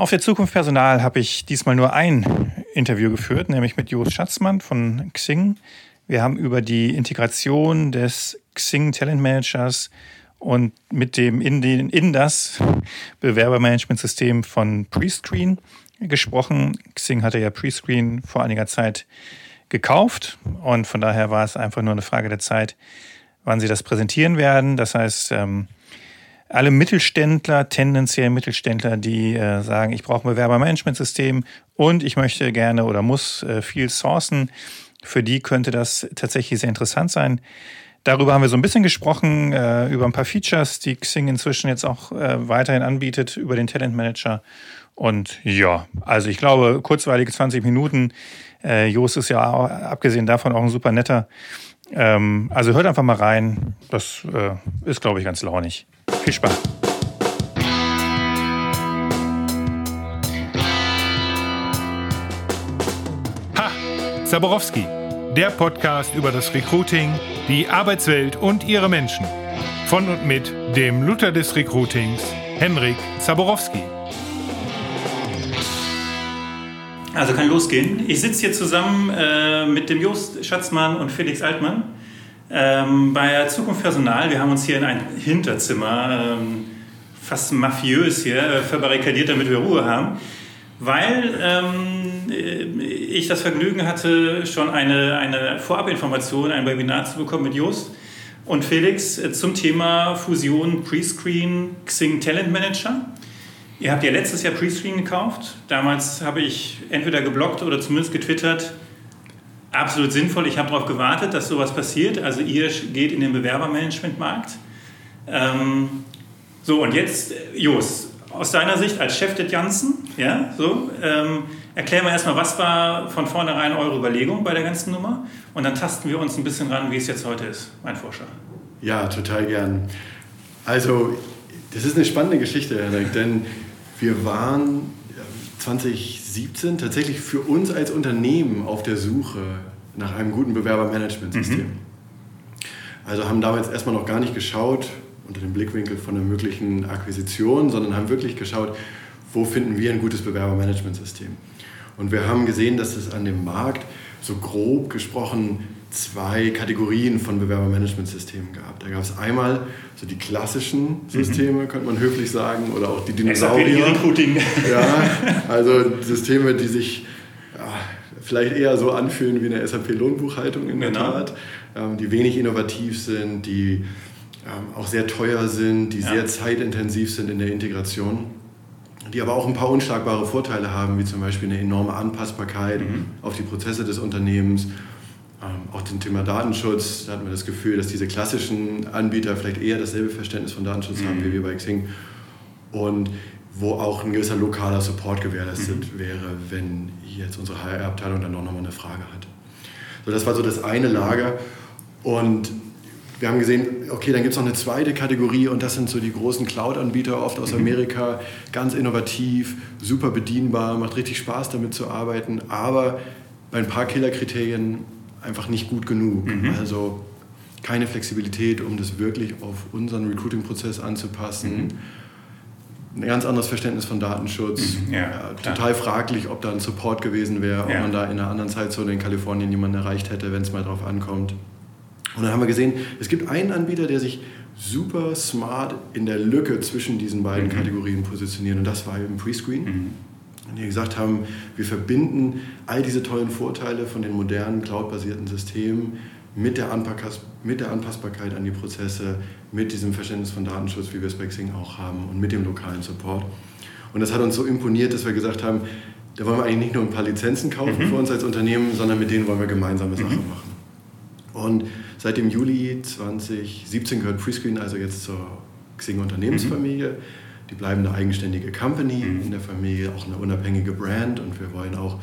Auf der Zukunft Personal habe ich diesmal nur ein Interview geführt, nämlich mit Jos Schatzmann von Xing. Wir haben über die Integration des Xing Talent Managers und mit dem in, den, in das Bewerbermanagementsystem von Prescreen gesprochen. Xing hatte ja Prescreen vor einiger Zeit gekauft und von daher war es einfach nur eine Frage der Zeit, wann sie das präsentieren werden. Das heißt, ähm, alle Mittelständler, tendenziell Mittelständler, die äh, sagen, ich brauche ein Bewerbermanagementsystem und ich möchte gerne oder muss äh, viel sourcen, für die könnte das tatsächlich sehr interessant sein. Darüber haben wir so ein bisschen gesprochen, äh, über ein paar Features, die Xing inzwischen jetzt auch äh, weiterhin anbietet, über den Talent Manager. Und ja, also ich glaube, kurzweilige 20 Minuten. Äh, Jos ist ja auch, abgesehen davon auch ein super netter. Ähm, also hört einfach mal rein. Das äh, ist, glaube ich, ganz launig. Viel Spaß. Ha! Zaborowski, der Podcast über das Recruiting, die Arbeitswelt und ihre Menschen. Von und mit dem Luther des Recruitings, Henrik Zaborowski. Also kann losgehen. Ich sitze hier zusammen äh, mit dem Jost Schatzmann und Felix Altmann ähm, bei Zukunft Personal, wir haben uns hier in ein Hinterzimmer, ähm, fast mafiös hier, äh, verbarrikadiert, damit wir Ruhe haben, weil ähm, ich das Vergnügen hatte, schon eine, eine Vorabinformation, ein Webinar zu bekommen mit Jost und Felix äh, zum Thema Fusion Prescreen Xing Talent Manager. Ihr habt ja letztes Jahr Prescreen gekauft. Damals habe ich entweder geblockt oder zumindest getwittert, absolut sinnvoll. Ich habe darauf gewartet, dass sowas passiert. Also ihr geht in den Bewerbermanagementmarkt. Ähm, so, und jetzt, Jos, aus deiner Sicht als Chef des Janssen, ja, so, ähm, erklären wir erstmal, was war von vornherein eure Überlegung bei der ganzen Nummer? Und dann tasten wir uns ein bisschen ran, wie es jetzt heute ist. Mein Vorschlag. Ja, total gern. Also, das ist eine spannende Geschichte, Henrik, denn wir waren 2017 tatsächlich für uns als Unternehmen auf der Suche nach einem guten Bewerbermanagementsystem. Mhm. Also haben damals erstmal noch gar nicht geschaut unter dem Blickwinkel von einer möglichen Akquisition, sondern haben wirklich geschaut, wo finden wir ein gutes Bewerbermanagementsystem. Und wir haben gesehen, dass es an dem Markt so grob gesprochen zwei Kategorien von Bewerbermanagementsystemen gab. Da gab es einmal so die klassischen Systeme, mhm. könnte man höflich sagen, oder auch die Dinosaurier. Recruiting. Ja, also Systeme, die sich ja, vielleicht eher so anfühlen wie eine SAP-Lohnbuchhaltung in der genau. Tat, ähm, die wenig innovativ sind, die ähm, auch sehr teuer sind, die ja. sehr zeitintensiv sind in der Integration die aber auch ein paar unschlagbare Vorteile haben, wie zum Beispiel eine enorme Anpassbarkeit mhm. auf die Prozesse des Unternehmens auch zum Thema Datenschutz, da hat man das Gefühl, dass diese klassischen Anbieter vielleicht eher dasselbe Verständnis von Datenschutz mhm. haben wie wir bei Xing. Und wo auch ein gewisser lokaler Support gewährleistet mhm. wäre, wenn jetzt unsere HR-Abteilung dann auch nochmal eine Frage hat. So, das war so das eine Lager. Und wir haben gesehen, okay, dann gibt es noch eine zweite Kategorie und das sind so die großen Cloud-Anbieter, oft aus mhm. Amerika, ganz innovativ, super bedienbar, macht richtig Spaß damit zu arbeiten, aber bei ein paar Killerkriterien einfach nicht gut genug. Mhm. Also keine Flexibilität, um das wirklich auf unseren Recruiting-Prozess anzupassen. Mhm. Ein ganz anderes Verständnis von Datenschutz. Mhm. Ja, ja, total fraglich, ob da ein Support gewesen wäre, ob ja. man da in einer anderen Zeitzone in Kalifornien jemanden erreicht hätte, wenn es mal drauf ankommt. Und dann haben wir gesehen, es gibt einen Anbieter, der sich super smart in der Lücke zwischen diesen beiden mhm. Kategorien positioniert und das war eben Prescreen. Die gesagt haben, wir verbinden all diese tollen Vorteile von den modernen cloud-basierten Systemen mit der, mit der Anpassbarkeit an die Prozesse, mit diesem Verständnis von Datenschutz, wie wir es bei Xing auch haben, und mit dem lokalen Support. Und das hat uns so imponiert, dass wir gesagt haben, da wollen wir eigentlich nicht nur ein paar Lizenzen kaufen mhm. für uns als Unternehmen, sondern mit denen wollen wir gemeinsame Sachen mhm. machen. Und seit dem Juli 2017 gehört Prescreen also jetzt zur Xing Unternehmensfamilie. Mhm die bleiben eine eigenständige Company mhm. in der Familie, auch eine unabhängige Brand und wir wollen auch,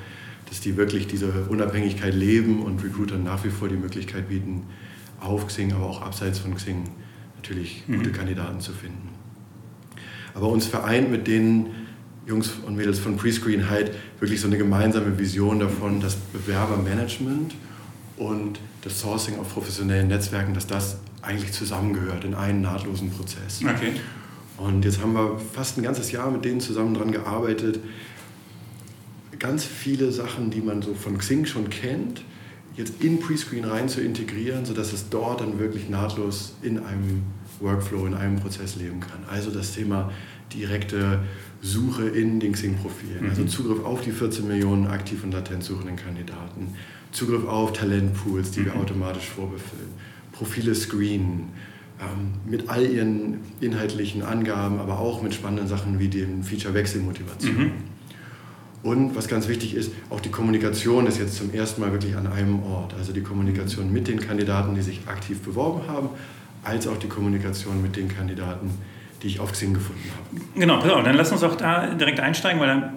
dass die wirklich diese Unabhängigkeit leben und Recruitern nach wie vor die Möglichkeit bieten, auf Xing, aber auch abseits von Xing natürlich mhm. gute Kandidaten zu finden. Aber uns vereint mit den Jungs und Mädels von Prescreen halt wirklich so eine gemeinsame Vision davon, dass Bewerbermanagement und das Sourcing auf professionellen Netzwerken, dass das eigentlich zusammengehört in einen nahtlosen Prozess. Okay. Und jetzt haben wir fast ein ganzes Jahr mit denen zusammen dran gearbeitet, ganz viele Sachen, die man so von Xing schon kennt, jetzt in Prescreen rein zu integrieren, sodass es dort dann wirklich nahtlos in einem Workflow, in einem Prozess leben kann. Also das Thema direkte Suche in den Xing-Profilen, mhm. also Zugriff auf die 14 Millionen aktiv und latent suchenden Kandidaten, Zugriff auf Talentpools, die mhm. wir automatisch vorbefüllen, Profile screenen, mit all ihren inhaltlichen Angaben, aber auch mit spannenden Sachen wie dem Feature Wechselmotivation. Mhm. Und was ganz wichtig ist, auch die Kommunikation ist jetzt zum ersten Mal wirklich an einem Ort. Also die Kommunikation mit den Kandidaten, die sich aktiv beworben haben, als auch die Kommunikation mit den Kandidaten, die ich auf Xing gefunden habe. Genau, pass auf, dann lass uns auch da direkt einsteigen, weil dann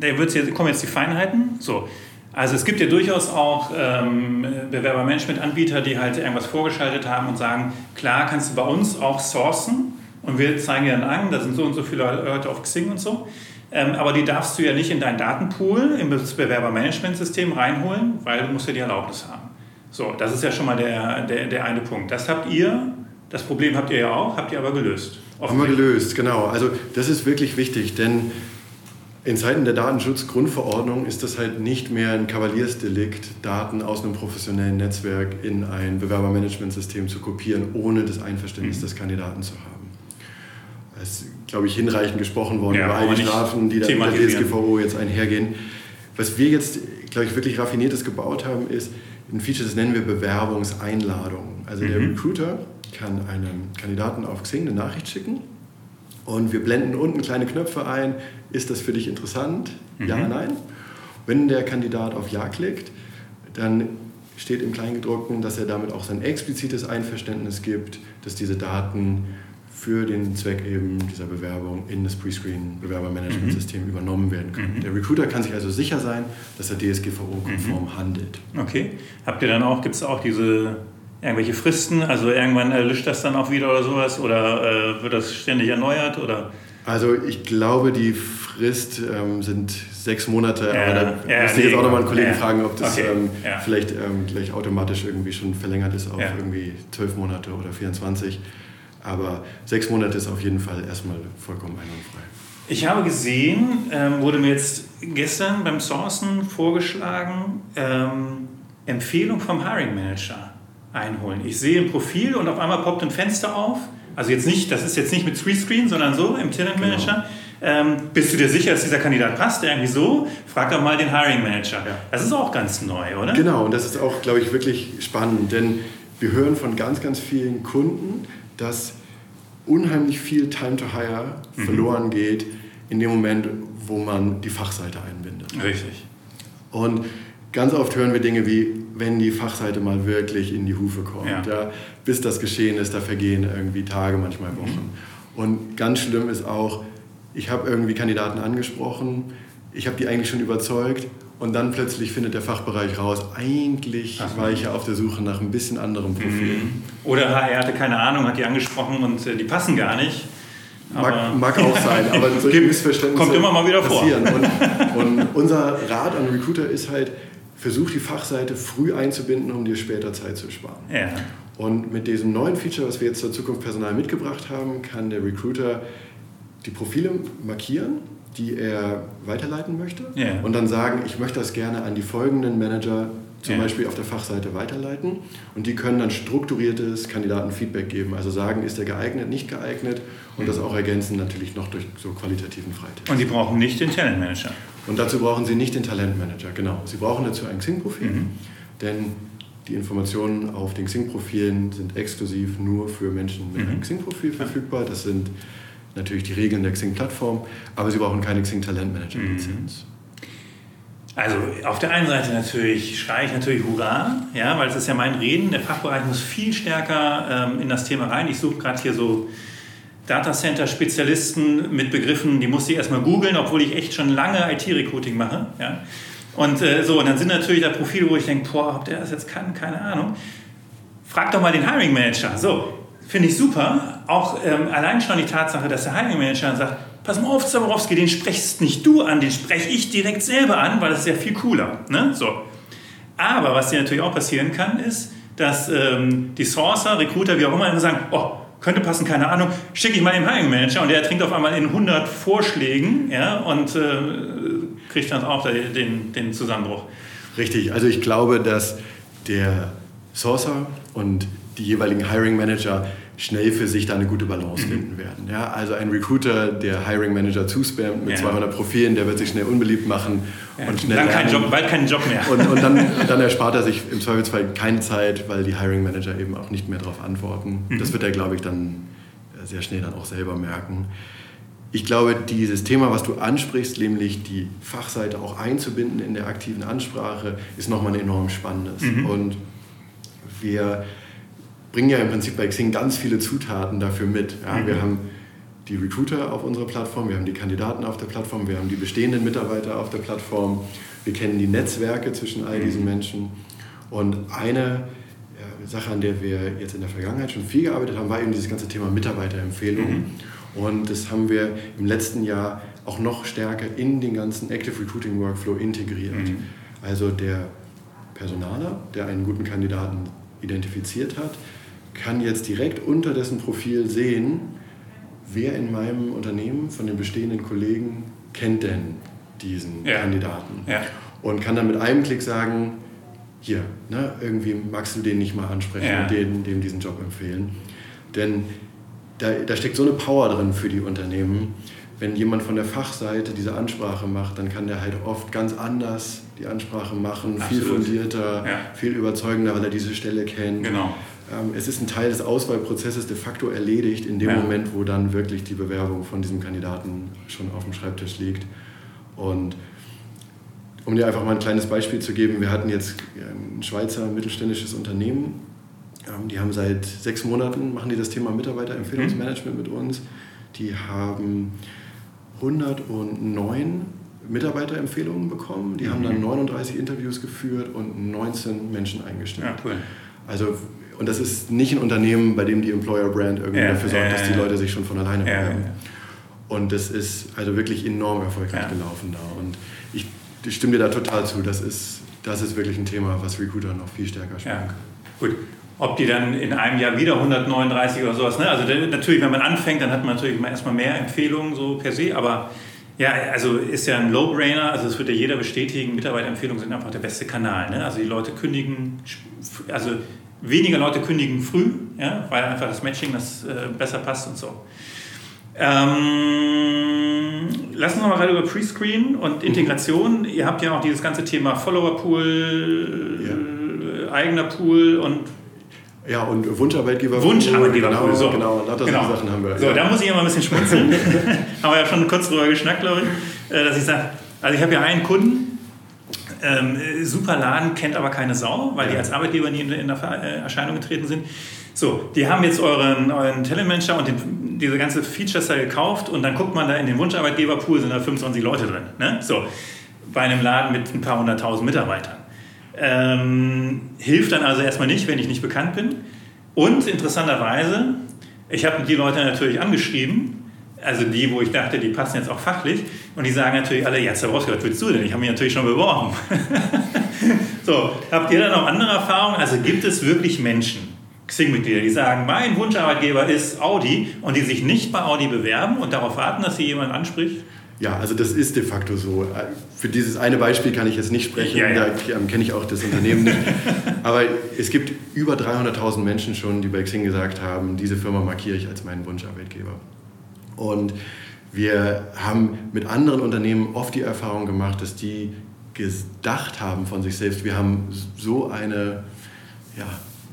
da wird's jetzt, kommen jetzt die Feinheiten. So. Also es gibt ja durchaus auch ähm, Bewerbermanagement-Anbieter, die halt irgendwas vorgeschaltet haben und sagen, klar kannst du bei uns auch sourcen und wir zeigen dir dann an, da sind so und so viele Leute auf Xing und so. Ähm, aber die darfst du ja nicht in deinen Datenpool, im Bewerbermanagementsystem reinholen, weil du musst ja die Erlaubnis haben. So, das ist ja schon mal der, der, der eine Punkt. Das habt ihr, das Problem habt ihr ja auch, habt ihr aber gelöst. Haben wir gelöst, genau. Also das ist wirklich wichtig, denn in Zeiten der Datenschutzgrundverordnung ist das halt nicht mehr ein Kavaliersdelikt, Daten aus einem professionellen Netzwerk in ein Bewerbermanagementsystem zu kopieren, ohne das Einverständnis mhm. des Kandidaten zu haben. Es ist, glaube ich, hinreichend gesprochen worden ja, über all die Strafen, die da mit der DSGVO jetzt einhergehen. Was wir jetzt, glaube ich, wirklich raffiniertes gebaut haben, ist ein Feature, das nennen wir Bewerbungseinladung. Also mhm. der Recruiter kann einem Kandidaten auf Xing eine Nachricht schicken und wir blenden unten kleine Knöpfe ein. Ist das für dich interessant? Mhm. Ja, nein. Wenn der Kandidat auf Ja klickt, dann steht im Kleingedruckten, dass er damit auch sein explizites Einverständnis gibt, dass diese Daten für den Zweck eben dieser Bewerbung in das Prescreen-Bewerbermanagementsystem mhm. übernommen werden können. Mhm. Der Recruiter kann sich also sicher sein, dass er DSGVO-konform mhm. handelt. Okay. Habt ihr dann auch, gibt es auch diese irgendwelche Fristen? Also irgendwann erlischt das dann auch wieder oder sowas? Oder äh, wird das ständig erneuert? Oder? Also ich glaube, die Frist ähm, sind sechs Monate, ja, aber da ja, müsste ich jetzt auch nochmal einen Kollegen ja, fragen, ob das okay, ähm, vielleicht ähm, gleich automatisch irgendwie schon verlängert ist auf irgendwie zwölf Monate oder 24. Aber sechs Monate ist auf jeden Fall erstmal vollkommen einwandfrei. Ich habe gesehen, ähm, wurde mir jetzt gestern beim Sourcen vorgeschlagen, ähm, Empfehlung vom Hiring Manager einholen. Ich sehe ein Profil und auf einmal poppt ein Fenster auf. Also jetzt nicht, das ist jetzt nicht mit Three Screen, sondern so im Talent genau. Manager. Genau. Ähm, bist du dir sicher, dass dieser Kandidat passt? Irgendwie so? Frag doch mal den Hiring Manager. Ja. Das ist auch ganz neu, oder? Genau, und das ist auch, glaube ich, wirklich spannend, denn wir hören von ganz, ganz vielen Kunden, dass unheimlich viel Time to Hire mhm. verloren geht in dem Moment, wo man die Fachseite einbindet. Richtig. Und ganz oft hören wir Dinge wie, wenn die Fachseite mal wirklich in die Hufe kommt, ja. ja bis das geschehen ist, da vergehen irgendwie Tage, manchmal Wochen. Mhm. Und ganz schlimm ist auch, ich habe irgendwie Kandidaten angesprochen, ich habe die eigentlich schon überzeugt und dann plötzlich findet der Fachbereich raus, eigentlich Ach, war ich ja auf der Suche nach ein bisschen anderem Profil. Mhm. Oder er hatte keine Ahnung, hat die angesprochen und äh, die passen gar nicht. Mag, mag, auch sein, aber solche Missverständnisse kommt immer mal wieder passieren. vor. Und, und unser Rat an Recruiter ist halt, versuch die Fachseite früh einzubinden, um dir später Zeit zu sparen. Ja. Und mit diesem neuen Feature, was wir jetzt zur Zukunft Personal mitgebracht haben, kann der Recruiter die Profile markieren die er weiterleiten möchte yeah. und dann sagen, ich möchte das gerne an die folgenden Manager zum yeah. Beispiel auf der Fachseite weiterleiten und die können dann strukturiertes Kandidatenfeedback geben, also sagen, ist er geeignet, nicht geeignet und mhm. das auch ergänzen natürlich noch durch so qualitativen Freitest. Und die brauchen nicht den Talentmanager. Und dazu brauchen sie nicht den Talentmanager, genau. Sie brauchen dazu ein Xing-Profil, mhm. denn die Informationen auf den Xing-Profilen sind exklusiv nur für Menschen mit mhm. einem Xing-Profil verfügbar. Das sind natürlich die Regeln der Xing-Plattform, aber sie brauchen keine Xing Talent Manager-Lizenz. Mhm. Also auf der einen Seite natürlich schreie ich natürlich Hurra, ja, weil es ist ja mein Reden. Der Fachbereich muss viel stärker ähm, in das Thema rein. Ich suche gerade hier so Datacenter-Spezialisten mit Begriffen, die muss ich erstmal googeln, obwohl ich echt schon lange IT-Recruiting mache. Ja. Und äh, so, und dann sind natürlich da Profile, wo ich denke, boah, ob der das jetzt kann, keine Ahnung. Frag doch mal den Hiring Manager. So, Finde ich super. Auch ähm, allein schon die Tatsache, dass der Hiring Manager sagt, pass mal auf, Zaborowski, den sprechst nicht du an, den spreche ich direkt selber an, weil das ist ja viel cooler. Ne? So. Aber was dir natürlich auch passieren kann, ist, dass ähm, die Sourcer, Recruiter, wie auch immer, immer sagen, oh, könnte passen, keine Ahnung, schicke ich mal den Hiring Manager und der trinkt auf einmal in 100 Vorschlägen ja, und äh, kriegt dann auch den, den Zusammenbruch. Richtig, also ich glaube, dass der Sourcer und die jeweiligen Hiring Manager schnell für sich da eine gute Balance finden werden. Ja, also ein Recruiter, der Hiring Manager zuspammt mit ja. 200 Profilen, der wird sich schnell unbeliebt machen ja. und schnell dann kein Job, bald keinen Job mehr. Und, und dann, dann, erspart er sich im Zweifelsfall keine Zeit, weil die Hiring Manager eben auch nicht mehr darauf antworten. Mhm. Das wird er, glaube ich, dann äh, sehr schnell dann auch selber merken. Ich glaube, dieses Thema, was du ansprichst, nämlich die Fachseite auch einzubinden in der aktiven Ansprache, ist nochmal ein enorm spannendes. Mhm. Und wir bringen ja im Prinzip bei Xing ganz viele Zutaten dafür mit. Ja, mhm. Wir haben die Recruiter auf unserer Plattform, wir haben die Kandidaten auf der Plattform, wir haben die bestehenden Mitarbeiter auf der Plattform, wir kennen die Netzwerke zwischen all diesen mhm. Menschen. Und eine Sache, an der wir jetzt in der Vergangenheit schon viel gearbeitet haben, war eben dieses ganze Thema Mitarbeiterempfehlungen. Mhm. Und das haben wir im letzten Jahr auch noch stärker in den ganzen Active Recruiting Workflow integriert. Mhm. Also der Personaler, der einen guten Kandidaten identifiziert hat, kann jetzt direkt unter dessen Profil sehen, wer in meinem Unternehmen von den bestehenden Kollegen kennt denn diesen ja. Kandidaten. Ja. Und kann dann mit einem Klick sagen, hier, ne, irgendwie magst du den nicht mal ansprechen ja. und dem, dem diesen Job empfehlen. Denn da, da steckt so eine Power drin für die Unternehmen. Wenn jemand von der Fachseite diese Ansprache macht, dann kann der halt oft ganz anders die Ansprache machen, Absolut. viel fundierter, ja. viel überzeugender, weil er diese Stelle kennt. Genau. Ähm, es ist ein Teil des Auswahlprozesses de facto erledigt in dem ja. Moment, wo dann wirklich die Bewerbung von diesem Kandidaten schon auf dem Schreibtisch liegt. Und um dir einfach mal ein kleines Beispiel zu geben, wir hatten jetzt ein Schweizer mittelständisches Unternehmen, ähm, die haben seit sechs Monaten, machen die das Thema Mitarbeiterempfehlungsmanagement mit uns. Die haben 109 Mitarbeiterempfehlungen bekommen. Die mhm. haben dann 39 Interviews geführt und 19 Menschen eingestellt. Ja, cool. Also und das ist nicht ein Unternehmen, bei dem die Employer Brand irgendwie ja, dafür sorgt, dass die Leute sich schon von alleine bewerben. Und das ist also wirklich enorm erfolgreich gelaufen da. Und ich, ich stimme dir da total zu. Das ist, das ist wirklich ein Thema, was Recruiter noch viel stärker spielen kann. Gut. Ob die dann in einem Jahr wieder 139 oder sowas, ne? Also natürlich, wenn man anfängt, dann hat man natürlich erstmal mehr Empfehlungen so per se, aber ja, also ist ja ein Low-Brainer, also das wird ja jeder bestätigen, Mitarbeiterempfehlungen sind einfach der beste Kanal. Ne? Also die Leute kündigen, also weniger Leute kündigen früh, ja, weil einfach das Matching das äh, besser passt und so. Ähm, lassen wir mal gerade über Prescreen und Integration. Mhm. Ihr habt ja auch dieses ganze Thema Follower-Pool, ja. äh, eigener Pool und ja, und Wunscharbeitgeber. Wunscharbeitgeber, genau, so. Genau, lauter genau. Sachen haben wir. So, ja. da muss ich immer ein bisschen schmunzeln. haben wir ja schon kurz drüber geschnackt, glaube ich. Äh, dass ich sage, also ich habe ja einen Kunden, ähm, super Laden, kennt aber keine Sau, weil die als Arbeitgeber nie in, äh, Erscheinung getreten sind. So, die haben jetzt euren, euren Talentmanager und den, diese ganze Features da gekauft und dann guckt man da in den Wunscharbeitgeberpool, sind da 25 Leute drin. Ne? So, bei einem Laden mit ein paar hunderttausend Mitarbeitern. Ähm, hilft dann also erstmal nicht, wenn ich nicht bekannt bin. Und interessanterweise, ich habe die Leute natürlich angeschrieben also die, wo ich dachte, die passen jetzt auch fachlich. Und die sagen natürlich alle, ja, Zabrowski, was willst du denn? Ich habe mich natürlich schon beworben. so, habt ihr da noch andere Erfahrungen? Also gibt es wirklich Menschen, Xing-Mitglieder, die sagen, mein Wunscharbeitgeber ist Audi und die sich nicht bei Audi bewerben und darauf warten, dass sie jemand anspricht? Ja, also das ist de facto so. Für dieses eine Beispiel kann ich jetzt nicht sprechen, ja, ja. da kenne ich auch das Unternehmen nicht. Aber es gibt über 300.000 Menschen schon, die bei Xing gesagt haben, diese Firma markiere ich als meinen Wunscharbeitgeber. Und wir haben mit anderen Unternehmen oft die Erfahrung gemacht, dass die gedacht haben von sich selbst, wir haben so eine, ja,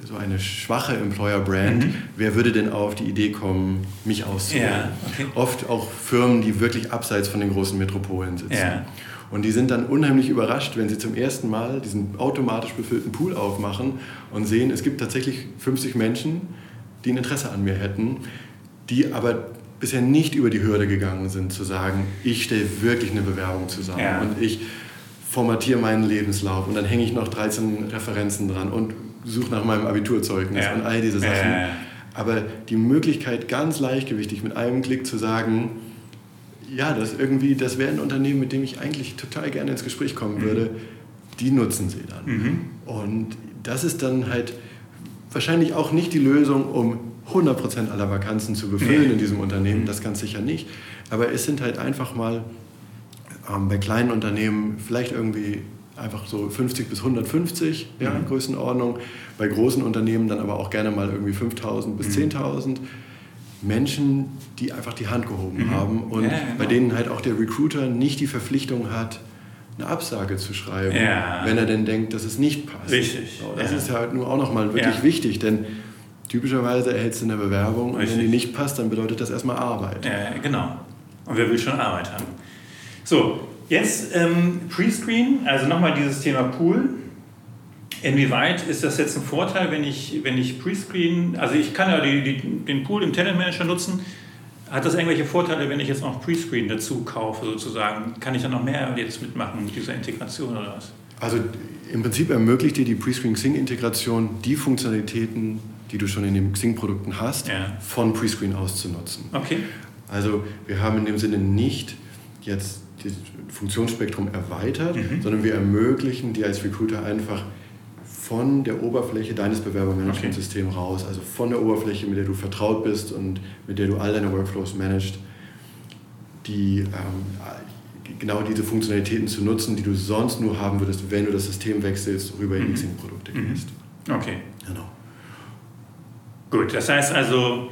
so eine schwache Employer-Brand, mhm. wer würde denn auf die Idee kommen, mich auszuwählen? Ja, okay. Oft auch Firmen, die wirklich abseits von den großen Metropolen sitzen. Ja. Und die sind dann unheimlich überrascht, wenn sie zum ersten Mal diesen automatisch befüllten Pool aufmachen und sehen, es gibt tatsächlich 50 Menschen, die ein Interesse an mir hätten, die aber bisher nicht über die Hürde gegangen sind, zu sagen, ich stelle wirklich eine Bewerbung zusammen ja. und ich formatiere meinen Lebenslauf und dann hänge ich noch 13 Referenzen dran und suche nach meinem Abiturzeugnis ja. und all diese Sachen. Ja, Aber die Möglichkeit, ganz leichtgewichtig mit einem Klick zu sagen, ja, das irgendwie, das wäre ein Unternehmen, mit dem ich eigentlich total gerne ins Gespräch kommen mhm. würde, die nutzen sie dann. Mhm. Und das ist dann halt wahrscheinlich auch nicht die Lösung, um 100% aller Vakanzen zu befüllen nee. in diesem Unternehmen, das ganz sicher nicht. Aber es sind halt einfach mal ähm, bei kleinen Unternehmen vielleicht irgendwie einfach so 50 bis 150 ja, mhm. Größenordnung. Bei großen Unternehmen dann aber auch gerne mal irgendwie 5000 bis mhm. 10.000. Menschen, die einfach die Hand gehoben mhm. haben und ja, genau. bei denen halt auch der Recruiter nicht die Verpflichtung hat, eine Absage zu schreiben, ja. wenn er denn denkt, dass es nicht passt. Richtig. So, das ja. ist halt nur auch nochmal wirklich wichtig, denn typischerweise erhältst du eine Bewerbung Richtig. und wenn die nicht passt, dann bedeutet das erstmal Arbeit. Ja, genau. Und wer will schon Arbeit haben? So, jetzt ähm, Prescreen, also nochmal dieses Thema Pool. Inwieweit ist das jetzt ein Vorteil, wenn ich, wenn ich Prescreen, also ich kann ja die, die, den Pool im Talent Manager nutzen, hat das irgendwelche Vorteile, wenn ich jetzt noch Prescreen dazu kaufe, sozusagen? Kann ich dann noch mehr jetzt mitmachen mit dieser Integration oder was? Also im Prinzip ermöglicht dir die Prescreen Xing-Integration die Funktionalitäten, die du schon in den Xing-Produkten hast, ja. von Prescreen aus zu nutzen. Okay. Also wir haben in dem Sinne nicht jetzt das Funktionsspektrum erweitert, mhm. sondern wir ermöglichen dir als Recruiter einfach von der Oberfläche deines Bewerbermanagementsystems okay. raus, also von der Oberfläche, mit der du vertraut bist und mit der du all deine Workflows managst, die, ähm, genau diese Funktionalitäten zu nutzen, die du sonst nur haben würdest, wenn du das System wechselst, rüber in die mhm. Xing-Produkte mhm. gehst. Okay. Genau. Gut, das heißt also,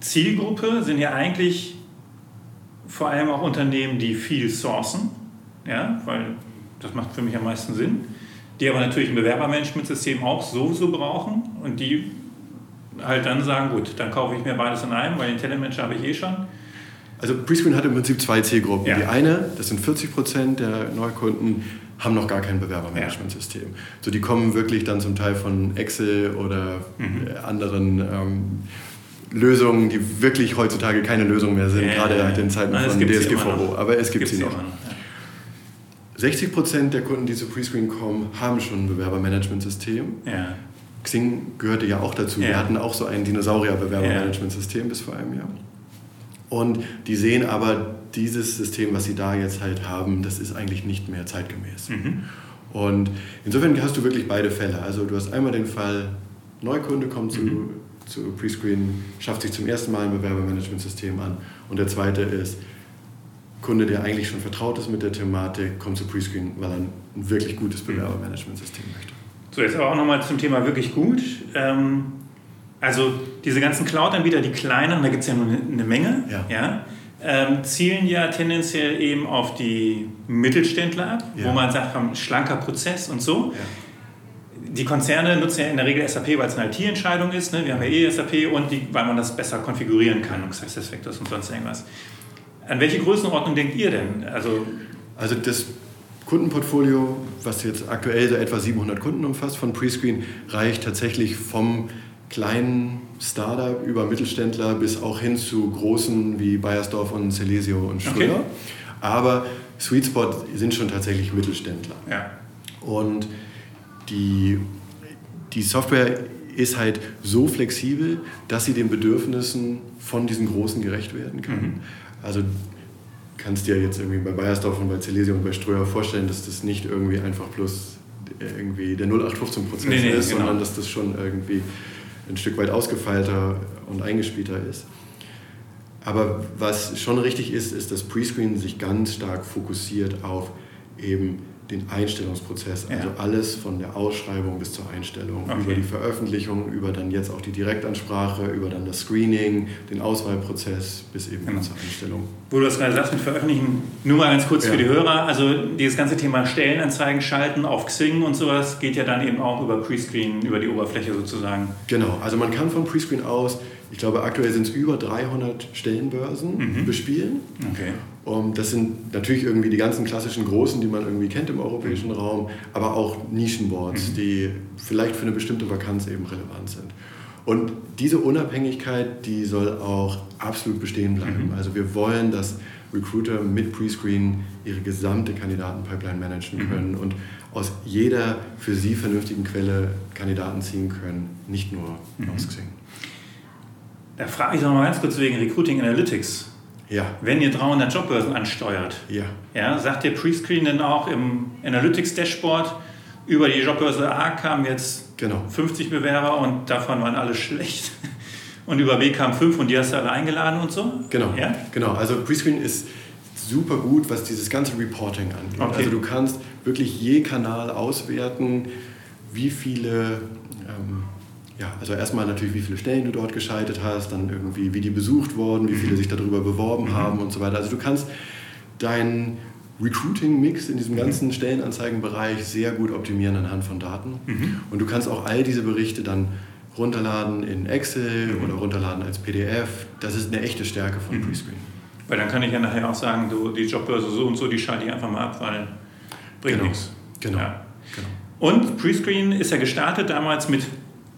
Zielgruppe sind ja eigentlich vor allem auch Unternehmen, die viel sourcen, ja, weil das macht für mich am meisten Sinn die aber natürlich ein Bewerbermanagementsystem auch sowieso brauchen und die halt dann sagen, gut, dann kaufe ich mir beides in einem, weil den Talentmanager habe ich eh schon. Also Prescreen hat im Prinzip zwei Zielgruppen. Ja. Die eine, das sind 40 Prozent der Neukunden, haben noch gar kein Bewerbermanagementsystem. Ja. So, die kommen wirklich dann zum Teil von Excel oder mhm. anderen ähm, Lösungen, die wirklich heutzutage keine Lösung mehr sind, ja, gerade ja, in Zeiten von DSGVO. Aber es gibt sie noch. noch 60 Prozent der Kunden, die zu Prescreen kommen, haben schon ein Bewerbermanagementsystem. Ja. Xing gehörte ja auch dazu. Wir hatten auch so ein Dinosaurier-Bewerbermanagementsystem bis vor einem Jahr. Und die sehen aber, dieses System, was sie da jetzt halt haben, das ist eigentlich nicht mehr zeitgemäß. Mhm. Und insofern hast du wirklich beide Fälle. Also du hast einmal den Fall, Neukunde kommt zu, mhm. Zu Prescreen, schafft sich zum ersten Mal ein Bewerbermanagementsystem an. Und der zweite ist, Kunde, der eigentlich schon vertraut ist mit der Thematik, kommt zu Prescreen, weil er ein wirklich gutes mhm. Bewerbermanagementsystem möchte. So, jetzt aber auch nochmal zum Thema wirklich gut. Ähm, also diese ganzen Cloud-Anbieter, die kleinen, da gibt es ja nur eine Menge, ja. ja ähm, zielen ja tendenziell eben auf die Mittelständler ab, ja. wo man sagt, schlanker Prozess und so. Ja. Die Konzerne nutzen ja in der Regel SAP, weil es eine IT-Entscheidung ist. Ne? Wir haben ja eh SAP und die, weil man das besser konfigurieren kann, und Success Factors und sonst irgendwas. An welche Größenordnung denkt ihr denn? Also, also das Kundenportfolio, was jetzt aktuell so etwa 700 Kunden umfasst von Prescreen, reicht tatsächlich vom kleinen Startup über Mittelständler bis auch hin zu großen wie Bayersdorf und Celesio und Schröder. Okay. Aber Sweet Spot sind schon tatsächlich Mittelständler. Ja. Und die, die Software ist halt so flexibel, dass sie den Bedürfnissen von diesen Großen gerecht werden kann. Mhm. Also kannst dir jetzt irgendwie bei Bayersdorf und bei Celesio und bei Ströer vorstellen, dass das nicht irgendwie einfach bloß irgendwie der 0815-Prozess nee, nee, ist, genau. sondern dass das schon irgendwie ein Stück weit ausgefeilter und eingespielter ist. Aber was schon richtig ist, ist, dass Prescreen sich ganz stark fokussiert auf eben den Einstellungsprozess, also ja. alles von der Ausschreibung bis zur Einstellung, okay. über die Veröffentlichung, über dann jetzt auch die Direktansprache, über dann das Screening, den Auswahlprozess bis eben genau. zur Einstellung. Wo du das gerade sagst mit Veröffentlichen, nur mal ganz kurz ja. für die Hörer, also dieses ganze Thema Stellenanzeigen schalten auf Xing und sowas geht ja dann eben auch über Prescreen, über die Oberfläche sozusagen. Genau, also man kann von Prescreen aus ich glaube, aktuell sind es über 300 Stellenbörsen mhm. bespielen. Okay. Um, das sind natürlich irgendwie die ganzen klassischen Großen, die man irgendwie kennt im europäischen mhm. Raum, aber auch Nischenboards, mhm. die vielleicht für eine bestimmte Vakanz eben relevant sind. Und diese Unabhängigkeit, die soll auch absolut bestehen bleiben. Mhm. Also wir wollen, dass Recruiter mit Prescreen ihre gesamte Kandidatenpipeline managen mhm. können und aus jeder für sie vernünftigen Quelle Kandidaten ziehen können, nicht nur mhm. aus Xing. Da frage ich noch mal ganz kurz wegen Recruiting Analytics. Ja. Wenn ihr 300 Jobbörsen ansteuert, ja. Ja, sagt ihr Prescreen dann auch im Analytics-Dashboard, über die Jobbörse A kamen jetzt genau. 50 Bewerber und davon waren alle schlecht? Und über WCAM5 und die hast du alle eingeladen und so? Genau. Ja? Genau. Also Prescreen ist super gut, was dieses ganze Reporting angeht. Okay. Also du kannst wirklich je Kanal auswerten, wie viele, ähm, ja, also erstmal natürlich, wie viele Stellen du dort geschaltet hast, dann irgendwie, wie die besucht wurden, wie viele mhm. sich darüber beworben mhm. haben und so weiter. Also du kannst deinen Recruiting-Mix in diesem ganzen Stellenanzeigenbereich sehr gut optimieren anhand von Daten. Mhm. Und du kannst auch all diese Berichte dann runterladen in Excel mhm. oder runterladen als PDF. Das ist eine echte Stärke von mhm. Prescreen. Weil dann kann ich ja nachher auch sagen, du, die Jobbörse so und so, die schalte ich einfach mal ab, weil bringt genau. nichts. Genau. Ja. genau. Und Prescreen ist ja gestartet damals mit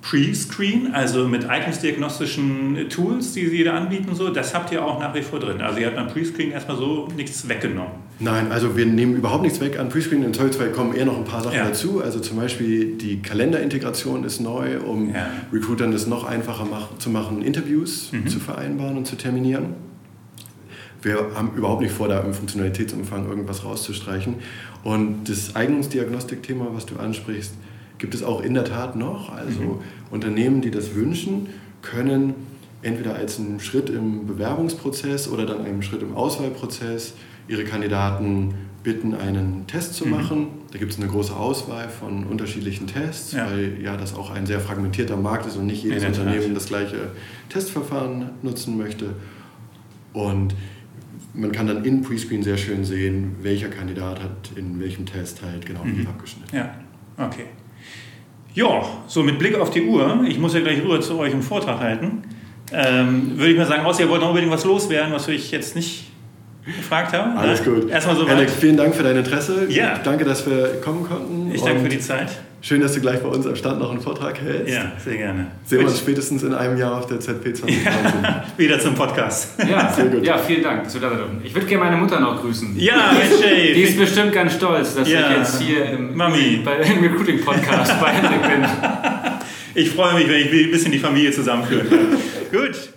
Pre-Screen, also mit eignungsdiagnostischen Tools, die sie da anbieten, so, das habt ihr auch nach wie vor drin. Also ihr habt beim Pre-Screen erstmal so nichts weggenommen. Nein, also wir nehmen überhaupt nichts weg an Pre-Screen. In Zoll kommen eher noch ein paar Sachen ja. dazu. Also zum Beispiel die Kalenderintegration ist neu, um ja. Recruitern das noch einfacher mach, zu machen, Interviews mhm. zu vereinbaren und zu terminieren. Wir haben überhaupt nicht vor, da im Funktionalitätsumfang irgendwas rauszustreichen. Und das Eignungsdiagnostik-Thema, was du ansprichst, gibt es auch in der Tat noch. Also mhm. Unternehmen, die das wünschen, können entweder als einen Schritt im Bewerbungsprozess oder dann einen Schritt im Auswahlprozess ihre Kandidaten bitten, einen Test zu mhm. machen. Da gibt es eine große Auswahl von unterschiedlichen Tests, ja. weil ja das auch ein sehr fragmentierter Markt ist und nicht jedes Unternehmen das gleiche Testverfahren nutzen möchte. Und man kann dann in Prescreen sehr schön sehen, welcher Kandidat hat in welchem Test halt genau mhm. abgeschnitten. Ja, okay. Ja, so mit Blick auf die Uhr, ich muss ja gleich rüber zu euch einen Vortrag halten, ähm, würde ich mal sagen, außer ihr wollt noch unbedingt was loswerden, was ich jetzt nicht gefragt habe. Alles gut. Erstmal so Alex, vielen Dank für dein Interesse. Ja. Danke, dass wir kommen konnten. Ich danke für die Zeit. Schön, dass du gleich bei uns am Stand noch einen Vortrag hältst. Ja, sehr gerne. Sehen wir uns spätestens in einem Jahr auf der ZP 2019. Ja, wieder zum Podcast. Ja, sehr gut. Ja, vielen Dank. Ich würde gerne meine Mutter noch grüßen. Ja, Jay. Die ist bestimmt ganz stolz, dass ja. ich jetzt hier im, Mami. Bei, im Recruiting-Podcast bei Hendrik bin. Ich freue mich, wenn ich ein bisschen die Familie zusammenführen kann. gut.